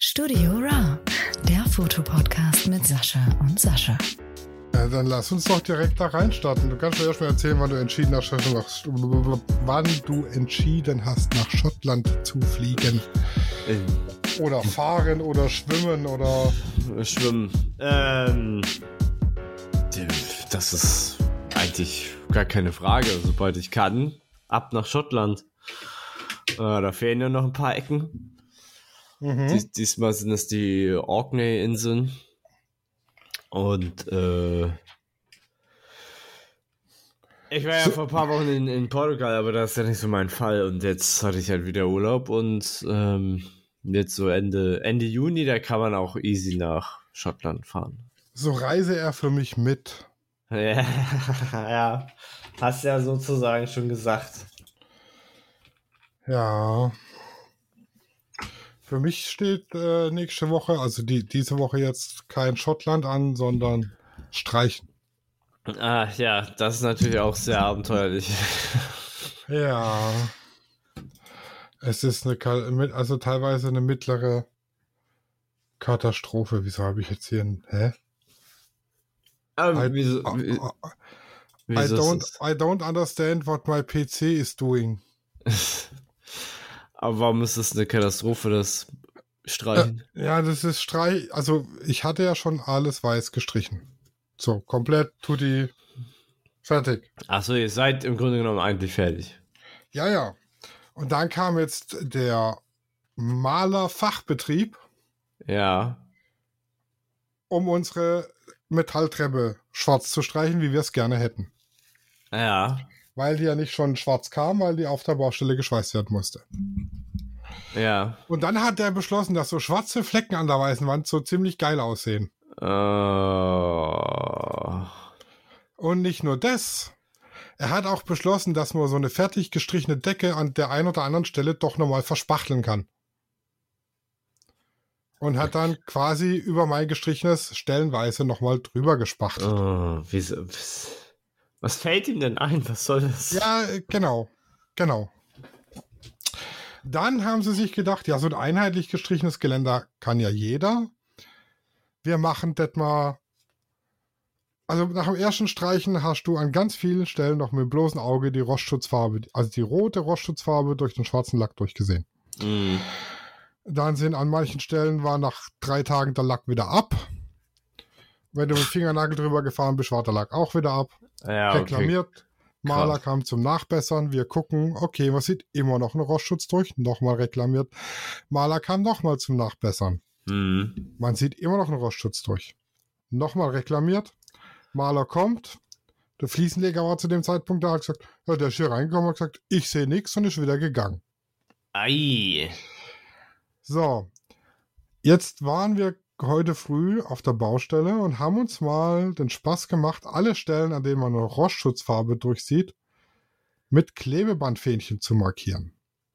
Studio Ra, der Fotopodcast mit Sascha und Sascha. Ja, dann lass uns doch direkt da reinstarten. Du kannst mir erst mal erzählen, wann du entschieden hast, nach, wann du entschieden hast, nach Schottland zu fliegen. Äh, Oder fahren oder schwimmen oder. Schwimmen. Ähm, das ist eigentlich gar keine Frage. Sobald ich kann, ab nach Schottland. Äh, da fehlen ja noch ein paar Ecken. Mhm. Dies, diesmal sind es die Orkney-Inseln. Und äh, ich war ja So- vor ein paar Wochen in, in Portugal, aber das ist ja nicht so mein Fall. Und jetzt hatte ich halt wieder Urlaub und ähm, jetzt so Ende, Ende Juni, da kann man auch easy nach Schottland fahren. So reise er für mich mit. Ja, ja, hast ja sozusagen schon gesagt. Ja. Für mich steht äh, nächste Woche, also die, diese Woche jetzt kein Schottland an, sondern Streichen. Ah, ja, das ist natürlich auch sehr abenteuerlich. Ja. Es ist eine, also teilweise eine mittlere Katastrophe. Wieso habe ich jetzt hier ein, hä? Aber I, wieso, wie- I, I wieso ist don't? I don't understand what my PC is doing. Aber warum ist das eine Katastrophe, das Streichen? Ja, das ist Streich. Also, ich hatte ja schon alles weiß gestrichen. So, komplett tutti fertig. Achso, ihr seid im Grunde genommen eigentlich fertig. Ja, ja. Und dann kam jetzt der Malerfachbetrieb, Ja. um unsere Metalltreppe schwarz zu streichen, wie wir es gerne hätten. Ja. Weil die ja nicht schon schwarz kam, weil die auf der Baustelle geschweißt werden musste. Ja. Und dann hat er beschlossen, dass so schwarze Flecken an der weißen Wand so ziemlich geil aussehen. Äh, Und nicht nur das. Er hat auch beschlossen, dass man so eine fertig gestrichene Decke an der einen oder anderen Stelle doch nochmal verspachteln kann. Und hat dann quasi über mein gestrichenes stellenweise nochmal drüber gespachtelt. oh, wieso, was, fällt ihm denn ein? Was soll das? Ja, genau. Genau. Dann haben sie sich gedacht, ja, so ein einheitlich gestrichenes Geländer kann ja jeder. Wir machen das mal. Also nach dem ersten Streichen hast du an ganz vielen Stellen noch mit dem bloßen Auge die Rostschutzfarbe, also die rote Rostschutzfarbe durch den schwarzen Lack durchgesehen. Mm, Dann sind an manchen Stellen war nach drei Tagen der Lack wieder ab. Wenn du mit dem Fingernagel drüber gefahren bist, war der Lack auch wieder ab. Ja, okay. reklamiert. Maler Krass. kam zum Nachbessern. Wir gucken, okay, man sieht immer noch einen Rostschutz durch. Nochmal reklamiert. Maler kam nochmal zum Nachbessern. Mm, Man sieht immer noch einen Rostschutz durch. Nochmal reklamiert. Maler kommt. Der Fliesenleger war zu dem Zeitpunkt da, hat gesagt, ja, der ist hier reingekommen und hat gesagt, ich sehe nichts und ist wieder gegangen. ei. So, jetzt waren wir heute früh auf der Baustelle und haben uns mal den Spaß gemacht, alle Stellen, an denen man eine Rostschutzfarbe durchsieht, mit Klebebandfähnchen zu markieren.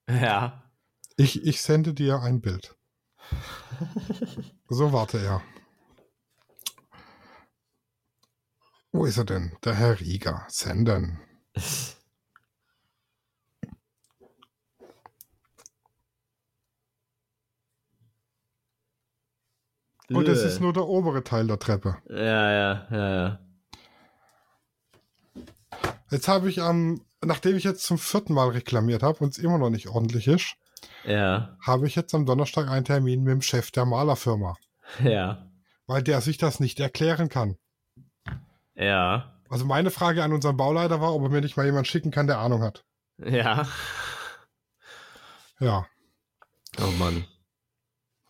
Ja. Ich, ich sende dir ein Bild. So warte er. Wo ist er denn? Der Herr Rieger. Senden. Und das ist nur der obere Teil der Treppe. Ja, ja, ja, ja. Jetzt habe ich am, nachdem ich jetzt zum vierten Mal reklamiert habe und es immer noch nicht ordentlich ist, Ja, habe ich jetzt am Donnerstag einen Termin mit dem Chef der Malerfirma, ja, weil der sich das nicht erklären kann. ja, Also meine Frage an unseren Bauleiter war, ob er mir nicht mal jemand schicken kann, der Ahnung hat. ja. Ja, Oh Mann.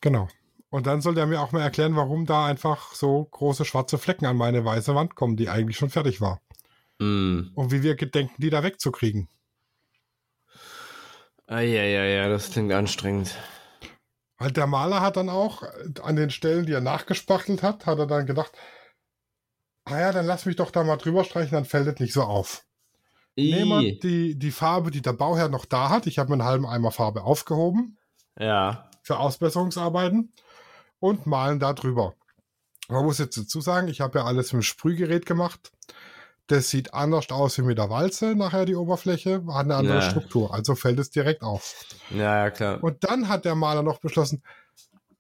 genau. Und dann soll der mir auch mal erklären, warum da einfach so große schwarze Flecken an meine weiße Wand kommen, die eigentlich schon fertig war. Mm. Und wie wir gedenken, die da wegzukriegen. Ah, ja, ja, ja, das klingt anstrengend. Halt der Maler hat dann auch an den Stellen, die er nachgespachtelt hat, hat er dann gedacht, ah ja, dann lass mich doch da mal drüber streichen, dann fällt es nicht so auf. Nehmen die, die Farbe, die der Bauherr noch da hat. Ich habe mir einen halben Eimer Farbe aufgehoben Ja, für Ausbesserungsarbeiten und malen da drüber. Man muss jetzt dazu sagen, ich habe ja alles mit Sprühgerät gemacht. Das sieht anders aus wie mit der Walze, nachher die Oberfläche, hat eine andere Ja. Struktur, also fällt es direkt auf. ja, ja, klar. Und dann hat der Maler noch beschlossen,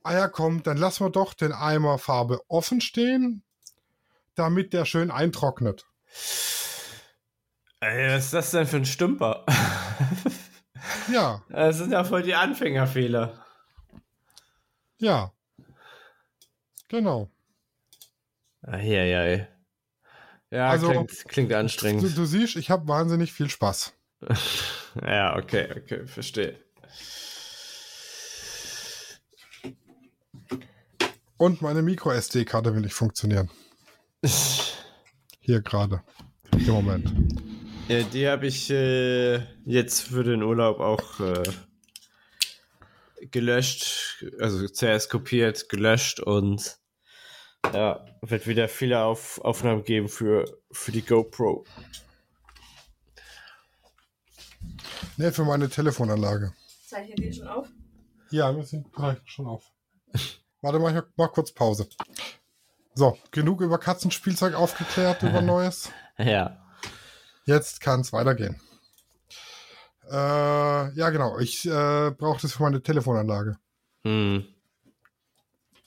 ah ja, komm, dann lassen wir doch den Eimer Farbe offen stehen, damit der schön eintrocknet. Ey, was ist das denn für ein Stümper? Ja, Das sind ja voll die Anfängerfehler. ja. Genau. Eieiei. Ja, Also, klingt, klingt Du, anstrengend. du siehst, ich habe wahnsinnig viel Spaß. Ja, okay, okay, verstehe. Und meine Micro-SD-Karte will nicht funktionieren. Hier gerade. Im Moment. Ja, die habe ich äh, jetzt für den Urlaub auch äh, gelöscht, also zuerst kopiert, gelöscht und ja, wird wieder viele Auf Aufnahmen geben für, für die GoPro. Ne, für meine Telefonanlage. Zeichnet ihr schon auf? Ja, wir sind schon auf. Warte mal, ich mach kurz Pause. So, genug über Katzenspielzeug aufgeklärt, über Neues. Ja. Jetzt kann es weitergehen. Äh, ja, genau. Ich äh, brauche das für meine Telefonanlage. Hm.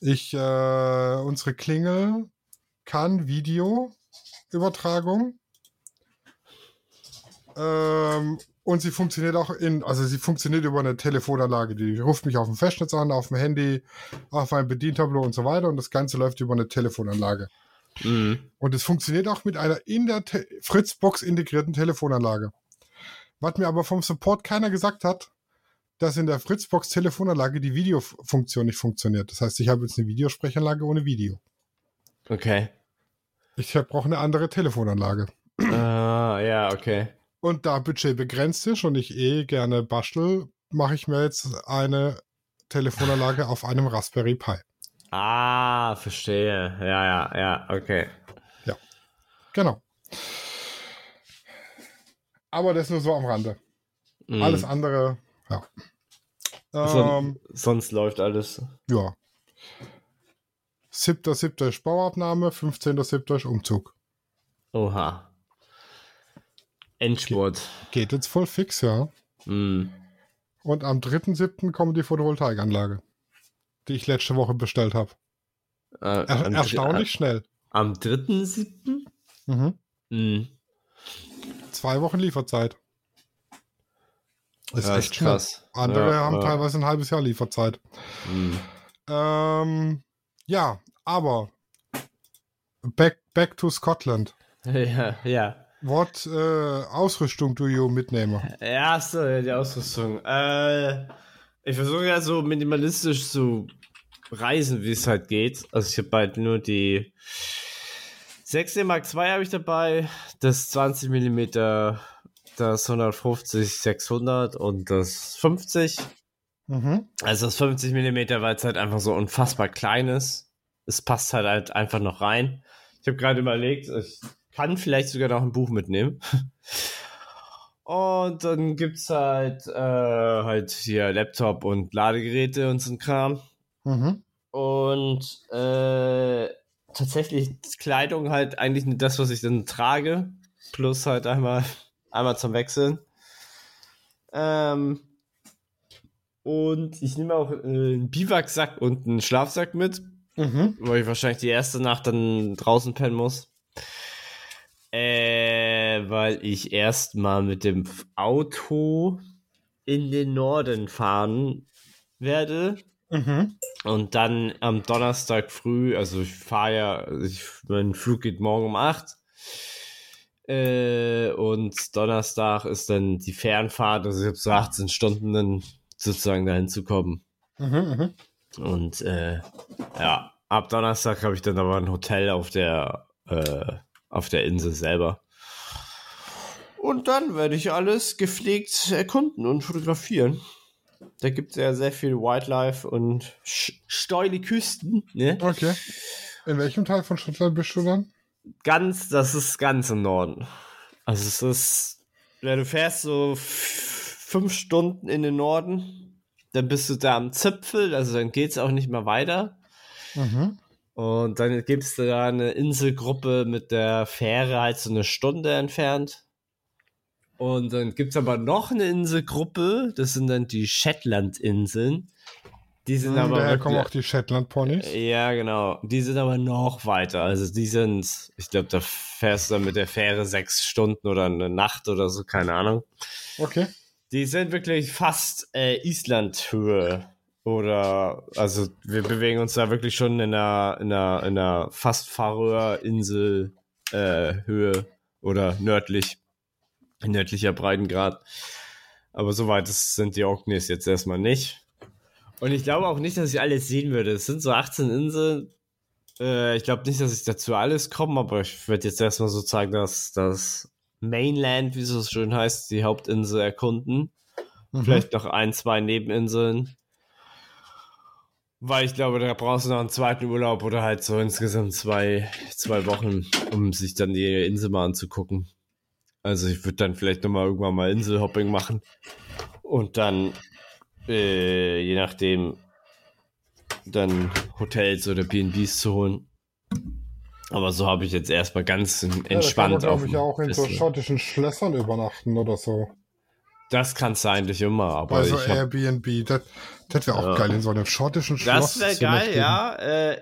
Ich, äh, unsere Klingel kann Videoübertragung. Ähm, und sie funktioniert auch in, also sie funktioniert über eine Telefonanlage. Die ruft mich auf dem Festnetz an, auf dem Handy, auf ein Bedientableau und so weiter. Und das Ganze läuft über eine Telefonanlage. Hm. Und es funktioniert auch mit einer in der Te Fritzbox integrierten Telefonanlage. Was mir aber vom Support keiner gesagt hat, dass in der Fritzbox Telefonanlage die Videofunktion nicht funktioniert. Das heißt, ich habe jetzt eine Videosprechanlage ohne Video. Okay. Ich brauche eine andere Telefonanlage. Ah, ja, okay. Und da Budget begrenzt ist und ich eh gerne bastel, mache ich mir jetzt eine Telefonanlage auf einem Raspberry Pi. Ah, verstehe. Ja, ja, ja, okay. Genau. Aber das nur so am Rande. Hm. Alles andere, ja. Ähm, sonst läuft alles. ja. 7.7. ist Bauabnahme, 15.7. ist Umzug. Oha. Endspurt. Geht jetzt voll fix, ja. Hm. Und am 3.7. kommt die Photovoltaikanlage, die ich letzte Woche bestellt habe. Äh, Er am erstaunlich dr- schnell. Am 3.7.? Mhm. Hm. Zwei Wochen Lieferzeit. Ist Ja, echt schnell. krass. Andere Ja, haben ja. teilweise ein halbes Jahr Lieferzeit. Hm. Ähm, ja, aber back, back to Scotland. Ja, ja. What äh, Ausrüstung do you mitnehmen? Ja, so, die Ausrüstung. Äh, ich versuche ja so minimalistisch zu reisen, wie es halt geht. Also ich habe bald nur die 6D Mark II habe ich dabei, das 20 mm, das 150 600 und das 50. Mhm. Also das 50 mm, weil es halt einfach so unfassbar klein ist. Es passt halt, halt einfach noch rein. Ich habe gerade überlegt, ich kann vielleicht sogar noch ein Buch mitnehmen. Und dann gibt's halt, äh, halt hier Laptop und Ladegeräte und so ein Kram. Mhm. Und äh, tatsächlich Kleidung halt eigentlich nicht das, was ich dann trage. Plus halt einmal, einmal zum Wechseln. Ähm, und ich nehme auch äh, einen Biwaksack und einen Schlafsack mit, Mhm. wo ich wahrscheinlich die erste Nacht dann draußen pennen muss. Äh, weil ich erstmal mit dem Auto in den Norden fahren werde. Mhm. Und dann am Donnerstag früh, also ich fahre ja, also ich, mein Flug geht morgen um 8. Äh, und Donnerstag ist dann die Fernfahrt, also ich habe so 18 Stunden dann sozusagen dahin zu kommen. Mhm. Mhm. Und äh, ja, ab Donnerstag habe ich dann aber ein Hotel auf der, äh, auf der Insel selber. Und dann werde ich alles gepflegt erkunden und fotografieren. Da gibt es ja sehr viel Wildlife und steile Küsten. Ne? Okay. In welchem Teil von Schottland bist du dann? Ganz, das ist ganz im Norden. Also es ist, ja, du fährst so fünf Stunden in den Norden, dann bist du da am Zipfel, also dann geht es auch nicht mehr weiter. Mhm. Und dann gibt es da eine Inselgruppe mit der Fähre halt so eine Stunde entfernt. Und dann gibt es aber noch eine Inselgruppe, das sind dann die Shetland-Inseln. Die sind Hm, aber daher kommen auch die Shetland Ponys. Ja, genau. Die sind aber noch weiter. Also die sind, ich glaube, da fährst du dann mit der Fähre sechs Stunden oder eine Nacht oder so, keine Ahnung. Okay. Die sind wirklich fast äh, Island-Höhe. Oder, also wir bewegen uns da wirklich schon in einer, in einer, in einer fast Färöer-Insel äh, Höhe oder nördlich, nördlicher Breitengrad. Aber soweit sind die Orkneys jetzt erstmal nicht. Und ich glaube auch nicht, dass ich alles sehen würde. Es sind so 18 Inseln. Äh, ich glaube nicht, dass ich dazu alles komme, aber ich werde jetzt erstmal sozusagen das, das Mainland, wie es so schön heißt, die Hauptinsel erkunden. Mhm. Vielleicht noch ein, zwei Nebeninseln. Weil ich glaube, da brauchst du noch einen zweiten Urlaub oder halt so insgesamt zwei, zwei Wochen, um sich dann die Insel mal anzugucken. Also ich würde dann vielleicht nochmal irgendwann mal Inselhopping machen. Und dann, äh, je nachdem, dann Hotels oder B&Bs zu holen. Aber so habe ich jetzt erstmal ganz entspannt ja, da kann man, ich, auch in so schottischen Schlössern übernachten oder so. Das kannst du eigentlich immer, aber Bei so ich hab, Airbnb. Das, das wäre auch Ja. geil, in so einem schottischen Schloss. Das wäre geil, ja. Äh,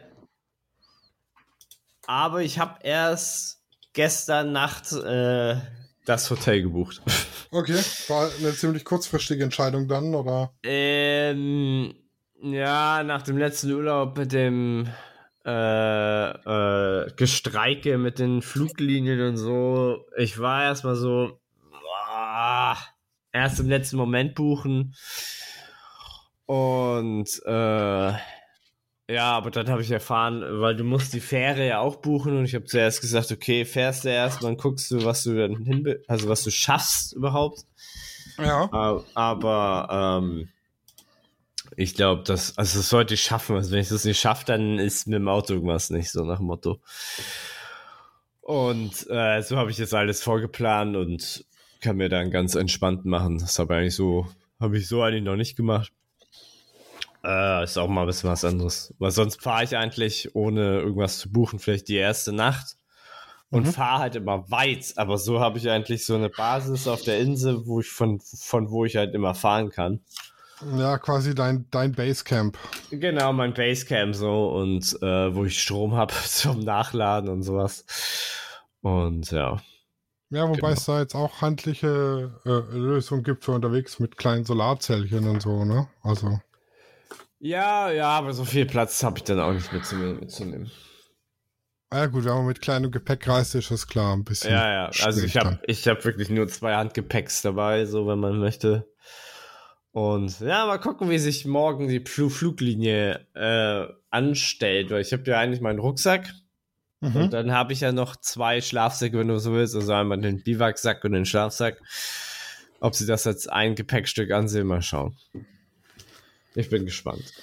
aber ich habe erst gestern Nacht äh, das Hotel gebucht. Okay, war eine ziemlich kurzfristige Entscheidung dann, oder? ähm, ja, nach dem letzten Urlaub mit dem äh, äh, Gestreike mit den Fluglinien und so. Ich war erstmal so, ah, erst im letzten Moment buchen. Und äh, ja, aber dann habe ich erfahren, weil du musst die Fähre ja auch buchen und ich habe zuerst gesagt, okay, fährst du erst, dann guckst du, was du dann hin, also was du schaffst überhaupt. Ja. Aber, aber ähm, ich glaube, das, also das sollte ich schaffen. Also wenn ich das nicht schaffe, dann ist mit dem Auto irgendwas nicht, so nach dem Motto. Und äh, so habe ich jetzt alles vorgeplant und kann mir dann ganz entspannt machen. Das habe ich eigentlich so, habe ich so eigentlich noch nicht gemacht. Äh, ist auch mal ein bisschen was anderes. Weil sonst fahre ich eigentlich, ohne irgendwas zu buchen, vielleicht die erste Nacht und Mhm. fahre halt immer weit. Aber so habe ich eigentlich so eine Basis auf der Insel, wo ich von, von wo ich halt immer fahren kann. Ja, quasi dein, dein Basecamp. Genau, mein Basecamp so und äh, wo ich Strom habe zum Nachladen und sowas. Und ja. Ja, wobei Genau. es da jetzt auch handliche äh, Lösungen gibt für unterwegs mit kleinen Solarzellchen und so, ne? Also. Ja, ja, aber so viel Platz habe ich dann auch nicht mitzunehmen. mitzunehmen. Ja gut, wenn man mit kleinem Gepäck reist, ist das klar ein bisschen. Ja, ja, also ich habe ich hab wirklich nur zwei Handgepäcks dabei, so wenn man möchte. Und ja, mal gucken, wie sich morgen die Fl Fluglinie äh, anstellt, weil ich habe ja eigentlich meinen Rucksack dann. und Mhm. dann habe ich ja noch zwei Schlafsäcke, wenn du so willst, also einmal den Biwaksack und den Schlafsack. Ob sie das als ein Gepäckstück ansehen, mal schauen. Ich bin gespannt.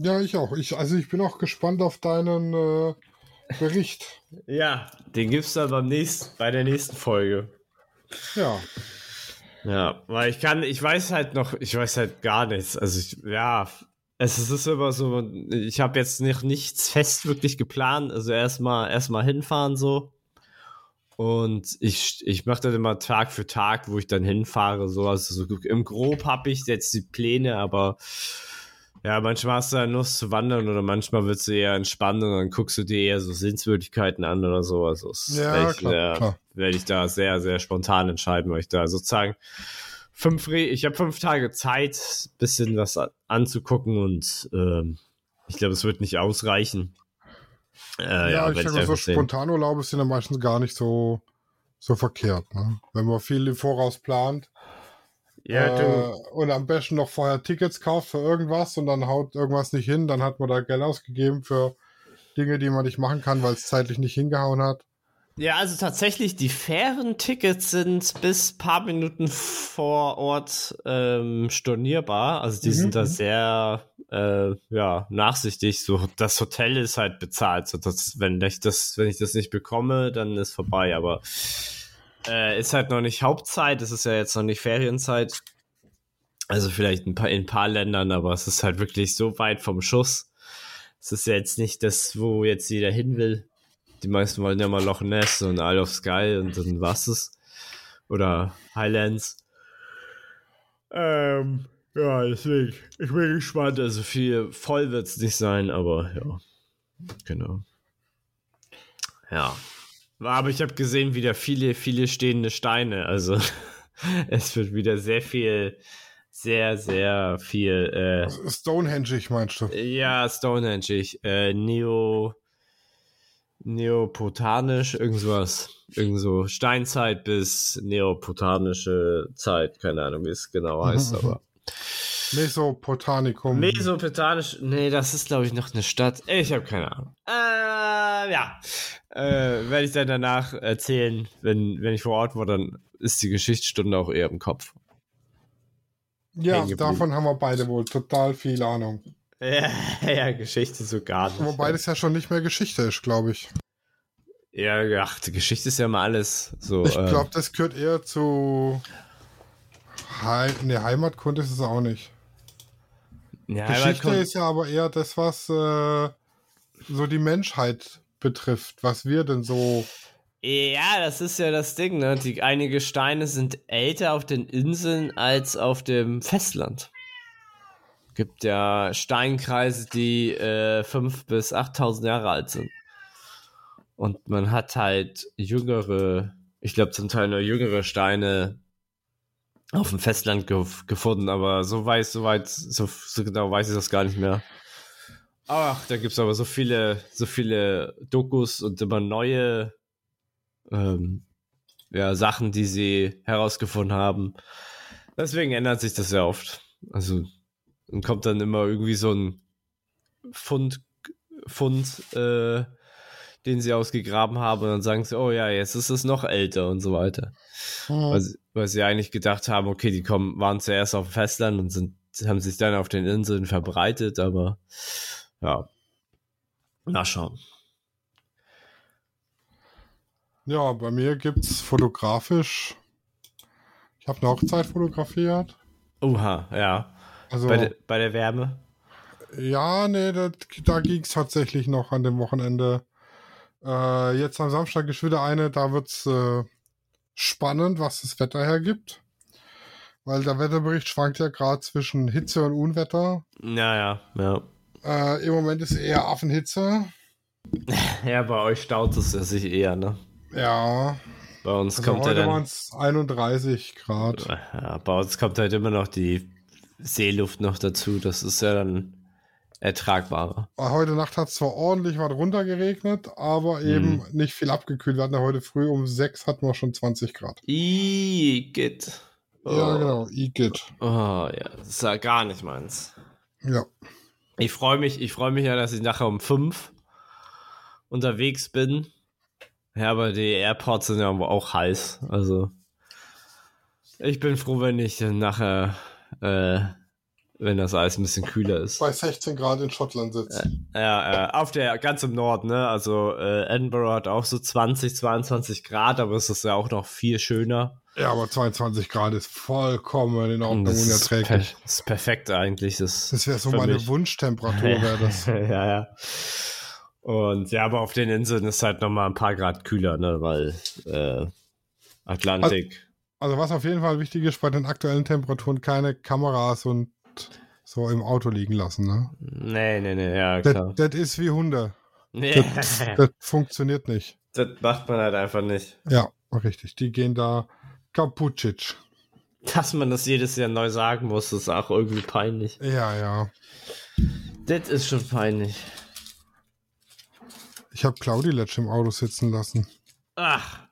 Ja, ich auch. Ich, also ich bin auch gespannt auf deinen äh, Bericht. Ja, den gibt's dann beim nächsten, bei der nächsten Folge. Ja. Ja, weil ich kann, ich weiß halt noch, ich weiß halt gar nichts. Also ich, ja, es ist immer so, ich habe jetzt nicht, nichts fest wirklich geplant. Also erstmal erstmal hinfahren so. Und ich, ich mache dann immer Tag für Tag, wo ich dann hinfahre. So, also so im Grob habe ich jetzt die Pläne, aber ja, manchmal hast du ja Lust zu wandern oder manchmal willst du eher entspannen und dann guckst du dir eher so Sehenswürdigkeiten an oder so. Also Ja, werd ich, klar, äh, klar. werde ich da sehr, sehr spontan entscheiden, weil ich da sozusagen fünf, Re ich habe fünf Tage Zeit, bisschen was anzugucken und ähm, ich glaube, es wird nicht ausreichen. Äh, Ja, ja, ich denke, so. Spontanurlaube sind ja meistens gar nicht so, so verkehrt. Ne? Wenn man viel im Voraus plant Ja, äh, und am besten noch vorher Tickets kauft für irgendwas und dann haut irgendwas nicht hin, dann hat man da Geld ausgegeben für Dinge, die man nicht machen kann, weil es zeitlich nicht hingehauen hat. Ja, also tatsächlich, die Fähren-Tickets sind bis paar Minuten vor Ort ähm, stornierbar. Also die Mhm, sind da mhm. sehr äh, ja, nachsichtig. So, das Hotel ist halt bezahlt. So, das, wenn, ich das, wenn ich das nicht bekomme, dann ist vorbei. Aber äh, ist halt noch nicht Hauptzeit, es ist ja jetzt noch nicht Ferienzeit. Also vielleicht ein paar, in ein paar Ländern, aber es ist halt wirklich so weit vom Schuss. Es ist ja jetzt nicht das, wo jetzt jeder hin will. Die meisten wollen ja mal Loch Ness und Isle of Sky und dann war's es. Oder Highlands. Ähm, Ja, deswegen. Ich bin gespannt. Also viel voll wird es nicht sein, aber ja. Genau. Ja. Aber ich habe gesehen, wieder viele, viele stehende Steine. Also es wird wieder sehr viel, sehr, sehr viel. Äh, Stonehenge, meinst du? Ja, Stonehenge. Äh, Neo. Neopotanisch, irgendwas. Irgend so Steinzeit bis neopotanische Zeit. Keine Ahnung, wie es genau heißt, aber. Mesopotamikum. Mesopotamisch, nee, das ist glaube ich noch eine Stadt. Ich habe keine Ahnung. Äh, ja. Äh, werde ich dann danach erzählen, wenn, wenn ich vor Ort war, dann ist die Geschichtsstunde auch eher im Kopf. Ja, davon haben wir beide wohl total viel Ahnung. Ja, ja Geschichte so gar nicht. Wobei das ja schon nicht mehr Geschichte ist, glaube ich. Ja, ach, die Geschichte ist ja mal alles so. Ich glaube, äh, das gehört eher zu. He ne, Heimatkunde ist es auch nicht. Ja, Geschichte ist ja aber eher das, was äh, so die Menschheit betrifft, was wir denn so. Ja, das ist ja das Ding, ne? Die, einige Steine sind älter auf den Inseln als auf dem Festland. Gibt ja Steinkreise, die äh, 5.000 bis 8.000 Jahre alt sind. Und man hat halt jüngere, ich glaube zum Teil nur jüngere Steine auf dem Festland ge gefunden, aber so weiß, so weit, so, so genau weiß ich das gar nicht mehr. Ach, da gibt es aber so viele, so viele Dokus und immer neue ähm, ja, Sachen, die sie herausgefunden haben. Deswegen ändert sich das ja oft. Also und kommt dann immer irgendwie so ein Fund, Fund, äh, den sie ausgegraben haben und dann sagen sie, oh ja, jetzt ist es noch älter und so weiter. Mhm. Weil, weil, sie eigentlich gedacht haben, okay, die kommen, waren zuerst auf dem Festland und sind, haben sich dann auf den Inseln verbreitet, aber ja. Na schauen. Ja, bei mir gibt es fotografisch. Ich habe eine Hochzeit fotografiert. Oha, ja. Also, bei, de, bei der Wärme? Ja, nee, da, da ging es tatsächlich noch an dem Wochenende. Äh, jetzt am Samstag ist wieder eine, da wird's äh, spannend, was das Wetter hergibt. Weil der Wetterbericht schwankt ja gerade zwischen Hitze und Unwetter. Naja, ja. Äh, Im Moment ist eher Affenhitze. ja, bei euch staut es ja sich eher, ne? Ja. Bei uns also kommt heute ja dann. 31 Grad. Ja, bei uns kommt halt immer noch die Seeluft noch dazu. Das ist ja dann ertragbarer. Heute Nacht hat es zwar ordentlich was runtergeregnet, aber eben hm. nicht viel abgekühlt. Wir hatten ja heute früh um 6 hatten wir schon 20 Grad. Igitt. Oh. Ja, genau, Igitt. Oh ja, das ist ja gar nicht meins. Ja. Ich freue mich, ich freue mich ja, dass ich nachher um 5 unterwegs bin. Ja, aber die Airports sind ja auch heiß. Also ich bin froh, wenn ich nachher äh, wenn das Eis ein bisschen kühler ist. Bei 16 Grad in Schottland sitzt. Äh, ja, äh, auf der, ganz im Norden, ne? Also äh, Edinburgh hat auch so 20, 22 Grad, aber es ist ja auch noch viel schöner. Ja, aber 22 Grad ist vollkommen in Ordnung und unerträglich. Das ist perfekt eigentlich. Das, das wäre so meine mich. Wunschtemperatur, wäre das. ja, ja. Und ja, aber auf den Inseln ist halt nochmal ein paar Grad kühler, ne? Weil äh, Atlantik. Also, also was auf jeden Fall wichtig ist bei den aktuellen Temperaturen, keine Kameras und so im Auto liegen lassen, ne? Nee, nee, nee, ja, klar. Das ist wie Hunde. Nee. Das, das funktioniert nicht. Das macht man halt einfach nicht. Ja, richtig. Die gehen da kaputtschitsch. Dass man das jedes Jahr neu sagen muss, ist auch irgendwie peinlich. Ja, ja. Das ist schon peinlich. Ich habe Claudi letztens im Auto sitzen lassen. Ach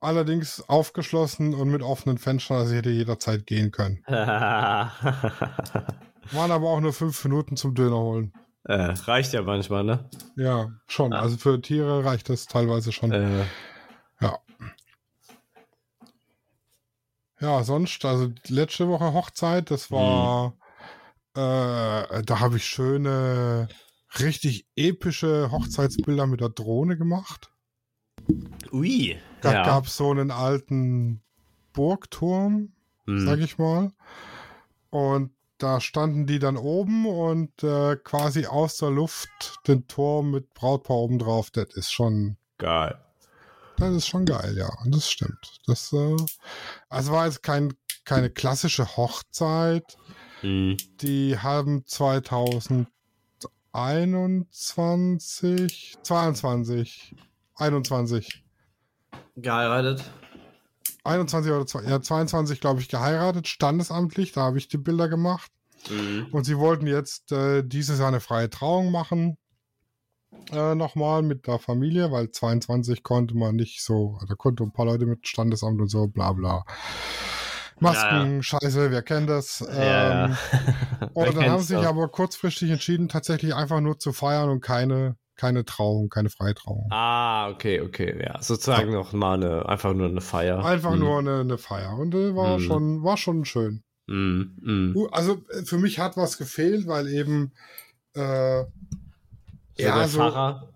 allerdings aufgeschlossen und mit offenen Fenstern, also ich hätte jederzeit gehen können. Waren aber auch nur fünf Minuten zum Döner holen. Äh, reicht ja manchmal, ne? Ja, schon. Ah. Also für Tiere reicht das teilweise schon. Äh. Ja. Ja, sonst, also letzte Woche Hochzeit, das war, hm. äh, da habe ich schöne, richtig epische Hochzeitsbilder mit der Drohne gemacht. Ui. Da ja. gab es so einen alten Burgturm, hm. sag ich mal. Und da standen die dann oben und äh, quasi aus der Luft den Turm mit Brautpaar oben drauf. Das ist schon geil. Das ist schon geil, ja. Das stimmt. Das, äh, also war jetzt kein keine klassische Hochzeit. Mhm. Die haben 2021, 22, 21, Geheiratet. 21 oder zwei- ja, 22, glaube ich, geheiratet, standesamtlich. Da habe ich die Bilder gemacht. Mhm. Und sie wollten jetzt äh, dieses Jahr eine freie Trauung machen. Äh, nochmal mit der Familie, weil 22 konnte man nicht so, da konnte ein paar Leute mit Standesamt und so, bla bla. Masken, Scheiße, wer kennt das? Ja, Ähm, ja. und dann haben sie sich aber kurzfristig entschieden, tatsächlich einfach nur zu feiern und keine, keine Trauung, keine Freitrauung. Ah, okay, okay, ja. Sozusagen noch mal eine, einfach nur eine Feier. Einfach Mhm. nur eine, eine Feier. Und äh, war, Mhm. schon, war schon schön. Mhm. Mhm. Uh, Also äh, für mich hat was gefehlt, weil eben äh, So ja, der so, Pfarrer.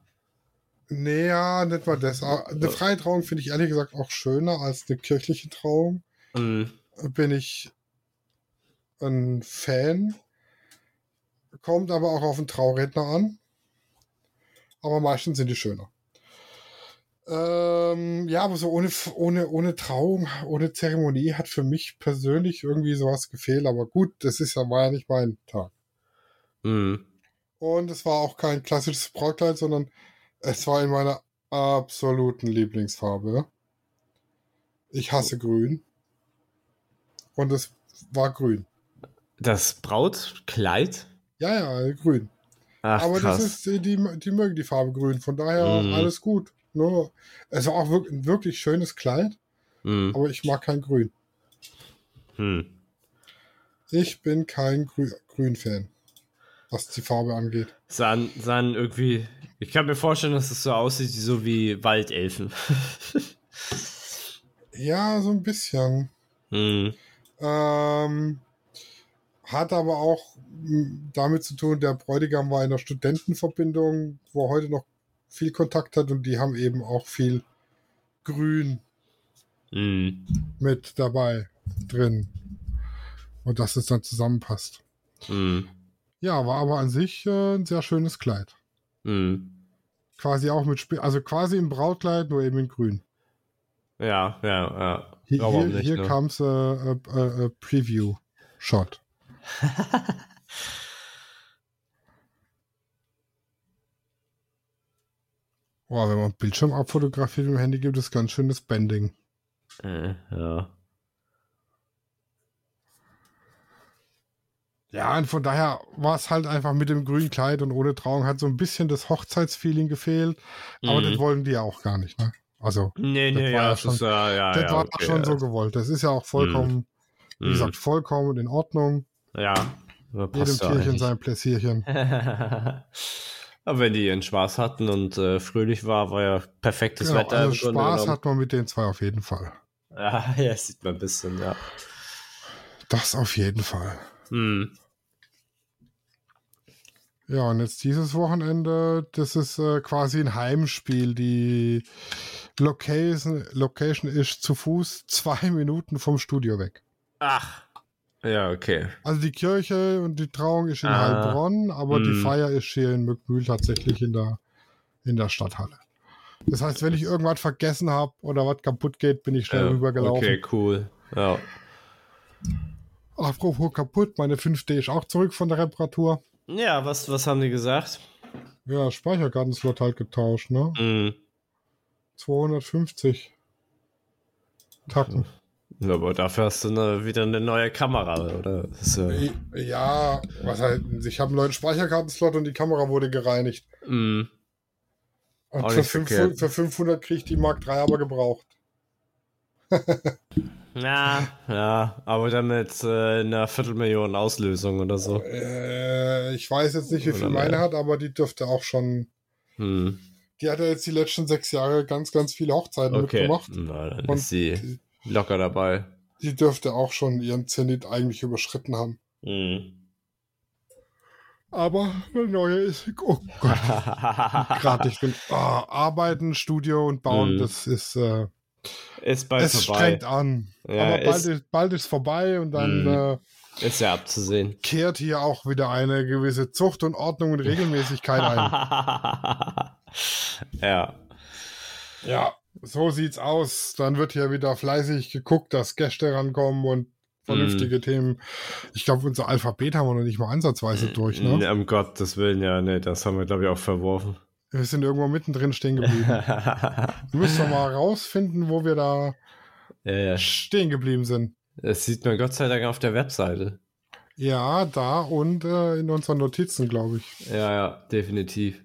nee, ja, nicht mal das. Eine freie Trauung finde ich ehrlich gesagt auch schöner als eine kirchliche Trauung. Mhm. Bin ich ein Fan. Kommt aber auch auf den Trauredner an. Aber meistens sind die schöner. Ähm, ja, aber so ohne, ohne, ohne Trauung, ohne Zeremonie hat für mich persönlich irgendwie sowas gefehlt. Aber gut, das ist ja, war ja nicht mein Tag. Mhm. Und es war auch kein klassisches Brautkleid, sondern es war in meiner absoluten Lieblingsfarbe. Ich hasse grün. Und es war grün. Das Brautkleid? Ja, ja, grün. Ach, Aber krass. das ist, die, die, die mögen die Farbe grün. Von daher Mhm. alles gut. Ne? Es war auch wirklich, ein wirklich schönes Kleid, Mhm. aber ich mag kein Grün. Hm. Ich bin kein Grü Grün-Fan, was die Farbe angeht. Sahen, sahen irgendwie. Ich kann mir vorstellen, dass es so aussieht, so wie Waldelfen. Ja, so ein bisschen. hm. Ähm, hat aber auch m, damit zu tun, der Bräutigam war in der Studentenverbindung, wo er heute noch viel Kontakt hat und die haben eben auch viel Grün Hm. mit dabei drin. Und dass es dann zusammenpasst. Hm. Ja, war aber an sich äh, ein sehr schönes Kleid. Hm. Quasi auch mit, Spe also quasi im Brautkleid, nur eben in Grün. Ja, ja, ja. Hier, hier, hier ne? kam's äh, äh, äh, Preview-Shot. Boah, wenn man Bildschirm abfotografiert mit dem Handy, gibt es ganz schönes Bending. Äh, ja. Ja, und von daher war es halt einfach mit dem grünen Kleid und ohne Trauung hat so ein bisschen das Hochzeitsfeeling gefehlt. Aber Mhm. das wollten die ja auch gar nicht, ne? Also, Nee, Das nee, war ja, ja das ist ja, ja, das ja, war okay, schon so gewollt. Das ist ja auch vollkommen, wie Mhm. gesagt, vollkommen in Ordnung. Ja, Jedem passt ja Tierchen sein Pläsierchen. Aber wenn die ihren Spaß hatten und äh, fröhlich war, war ja perfektes Genau, Wetter. also Spaß hat man mit den zwei auf jeden Fall. Ja, ja, sieht man ein bisschen, ja. Das auf jeden Fall. Hm. Ja, und jetzt dieses Wochenende, das ist äh, quasi ein Heimspiel. Die Location, Location ist zu Fuß zwei Minuten vom Studio weg. Ach. Ja, okay. Also die Kirche und die Trauung ist in Ah. Heilbronn, aber die Hm. Feier ist hier in Mückmühl tatsächlich in der, in der Stadthalle. Das heißt, wenn ich irgendwas vergessen habe oder was kaputt geht, bin ich schnell Ja, rübergelaufen. Okay, cool. Ja. Apropos kaputt, meine 5D ist auch zurück von der Reparatur. Ja, was, was haben die gesagt? Ja, Speicherkartenslot halt getauscht, ne? Hm. 250 Tacken. Ja, aber dafür hast du eine, wieder eine neue Kamera, oder? Äh, Ja, was halt, ich habe einen neuen Speicherkartenslot und die Kamera wurde gereinigt. hm. Und für nicht 500, verkehrt. für 500 kriege ich die Mark 3 aber gebraucht. Ja, ja, aber dann mit äh, einer Viertelmillion Auslösung oder so. Äh, ich weiß jetzt nicht, wie viel Oder meine mehr. hat, aber die dürfte auch schon. Hm. Die hat ja jetzt die letzten sechs Jahre ganz, ganz viele Hochzeiten Okay. mitgemacht. Na, dann Und ist sie locker dabei. die dürfte auch schon ihren Zenit eigentlich überschritten haben. Hm. Aber eine neue ist. Oh Gott, gerade ich will. ah, arbeiten, Studio und bauen, Mhm. das ist. Äh, ist bald es vorbei. strengt an. Ja, Aber bald ist- ist, bald ist vorbei und dann Mhm. äh, Ist ja abzusehen. kehrt hier auch wieder eine gewisse Zucht und Ordnung und Regelmäßigkeit ein. ja. Ja, so sieht's aus. Dann wird hier wieder fleißig geguckt, dass Gäste rankommen und vernünftige Themen. Ich glaube, unser Alphabet haben wir noch nicht mal ansatzweise durch, ne? Ne, Um Gottes Willen, ja, nee, das haben wir, glaube ich, auch verworfen. Wir sind irgendwo mittendrin stehen geblieben. ja, Wir müssen doch mal rausfinden, wo wir da ja. stehen geblieben sind. Das sieht man Gott sei Dank auf der Webseite. Ja, da und äh, in unseren Notizen, glaube ich. Ja, ja, definitiv.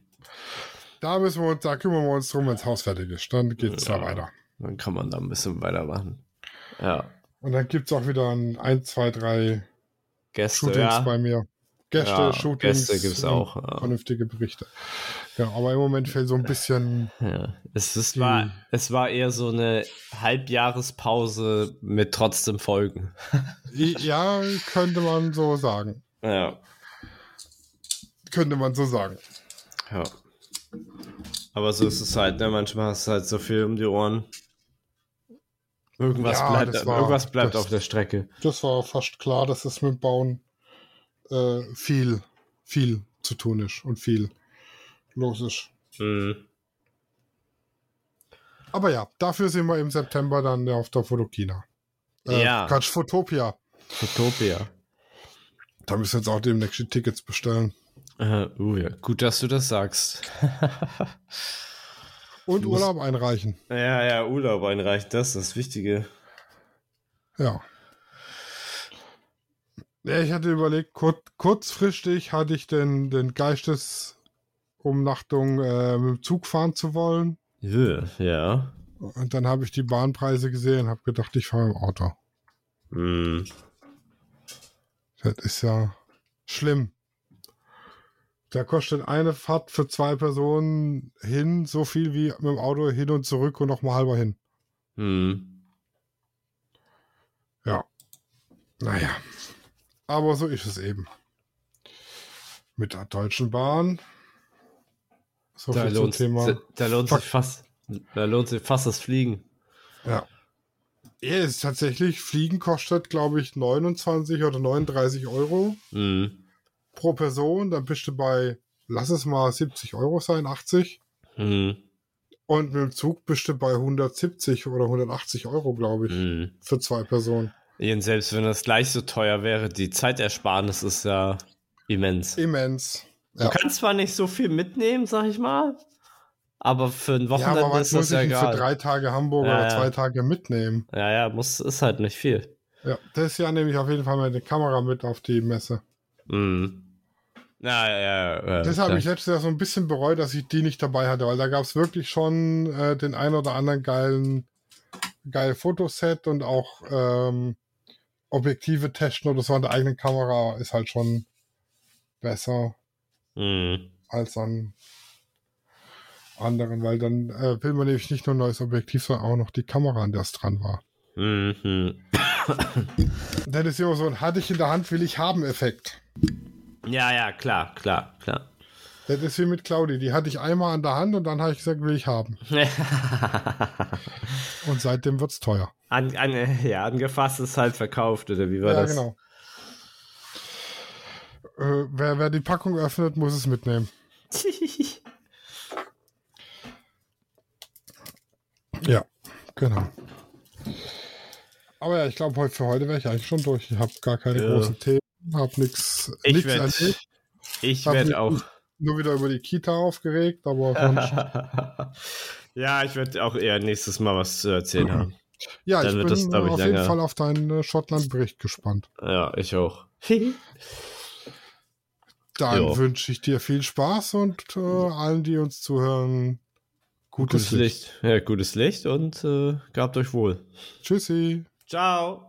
Da müssen wir uns, da kümmern wir uns drum, wenn das Haus fertig ist. Dann geht's da Ja. weiter. Dann kann man da ein bisschen weitermachen. Ja. Und dann gibt's auch wieder ein, ein zwei, drei Gäste, Shootings ja. bei mir. Gäste, ja, Shootings. Gäste gibt's und auch. Vernünftige Berichte. Ja, aber im Moment fehlt so ein bisschen. Ja. Es, es, Die- war, es war eher so eine Halbjahrespause mit trotzdem Folgen. Ja, könnte man so sagen. Ja. Könnte man so sagen. ja. Aber so ist es halt, ne? Manchmal hast du halt so viel um die Ohren. Irgendwas Ja, bleibt, war- irgendwas bleibt das- auf der Strecke. Das war fast klar, dass es mit Bauen äh, viel, viel zu tun ist und viel los ist. Mhm. Aber ja, dafür sind wir im September dann auf der Fotokina. Äh, Ja. Quatsch, Fotopia. Utopia. Da müssen wir jetzt auch demnächst die Tickets bestellen. Äh, uh, ja. Gut, dass du das sagst. Und Muss- Urlaub einreichen. ja, ja, Urlaub einreicht, das ist das Wichtige. Ja. Ja, ich hatte überlegt, kur kurzfristig hatte ich den, den Geistesumnachtung äh, mit dem Zug fahren zu wollen. Ja. ja. Und dann habe ich die Bahnpreise gesehen und habe gedacht, ich fahre im Auto. Hm. Das ist ja schlimm. Da kostet eine Fahrt für zwei Personen hin so viel wie mit dem Auto hin und zurück und nochmal halber hin. Hm. Ja. Naja. Aber so ist es eben. Mit der Deutschen Bahn. So Da viel zum lohnt, Thema. da, lohnt Fuck. sich fast, da lohnt sich fast das Fliegen. Ja. Ja, es ist tatsächlich, Fliegen kostet, glaube ich, 29 oder 39 Euro Hm. Pro Person. Dann bist du bei, lass es mal 70 Euro sein, 80. Hm. Und mit dem Zug bist du bei 170 oder 180 Euro, glaube ich, Hm. für zwei Personen. Und selbst wenn das gleich so teuer wäre, die Zeitersparnis ist ja immens. Immens. Du Ja. kannst zwar nicht so viel mitnehmen, sag ich mal, aber für ein Ja, Wochenende aber was ist muss das ich ja denn für egal. drei Tage Hamburg Ja, oder ja. zwei Tage mitnehmen? Ja, ja, muss, ist halt nicht viel. Ja, das Jahr nehme ich auf jeden Fall meine Kamera mit auf die Messe. Hm. Ja, ja, ja. ja Das habe ich letztes Jahr so ein bisschen bereut, dass ich die nicht dabei hatte, weil da gab es wirklich schon äh, den ein oder anderen geilen, geilen Fotoset und auch ähm, Objektive testen oder so an der eigenen Kamera ist halt schon besser Hm. als an anderen, weil dann äh, will man nämlich nicht nur ein neues Objektiv, sondern auch noch die Kamera, an der es dran war. Hm, hm. Das ist immer so ein hatte ich in der Hand, will ich haben Effekt. Ja, ja, klar, klar, klar. Das ist wie mit Claudi, die hatte ich einmal an der Hand und dann habe ich gesagt, will ich haben. Und seitdem wird's teuer. an, an, ja, angefasst ist halt verkauft, oder wie war ja, das? genau. Äh, wer, wer die Packung öffnet, muss es mitnehmen. Ja, genau. Aber ja, ich glaube, heute für heute wäre ich eigentlich schon durch. Ich habe gar keine Ja. großen Themen, Ich nix werd- ich Hab werde mich auch. Nur wieder über die Kita aufgeregt, aber ja, ich werde auch eher nächstes Mal was zu erzählen haben. ja, Dann ich bin das, ich, auf jeden. Fall auf deinen äh, Schottland-Bericht gespannt. Ja, ich auch. Dann wünsche ich dir viel Spaß und äh, allen, die uns zuhören, gutes, Gutes Licht. Licht. Ja, gutes Licht und äh, gehabt euch wohl. Tschüssi. Ciao.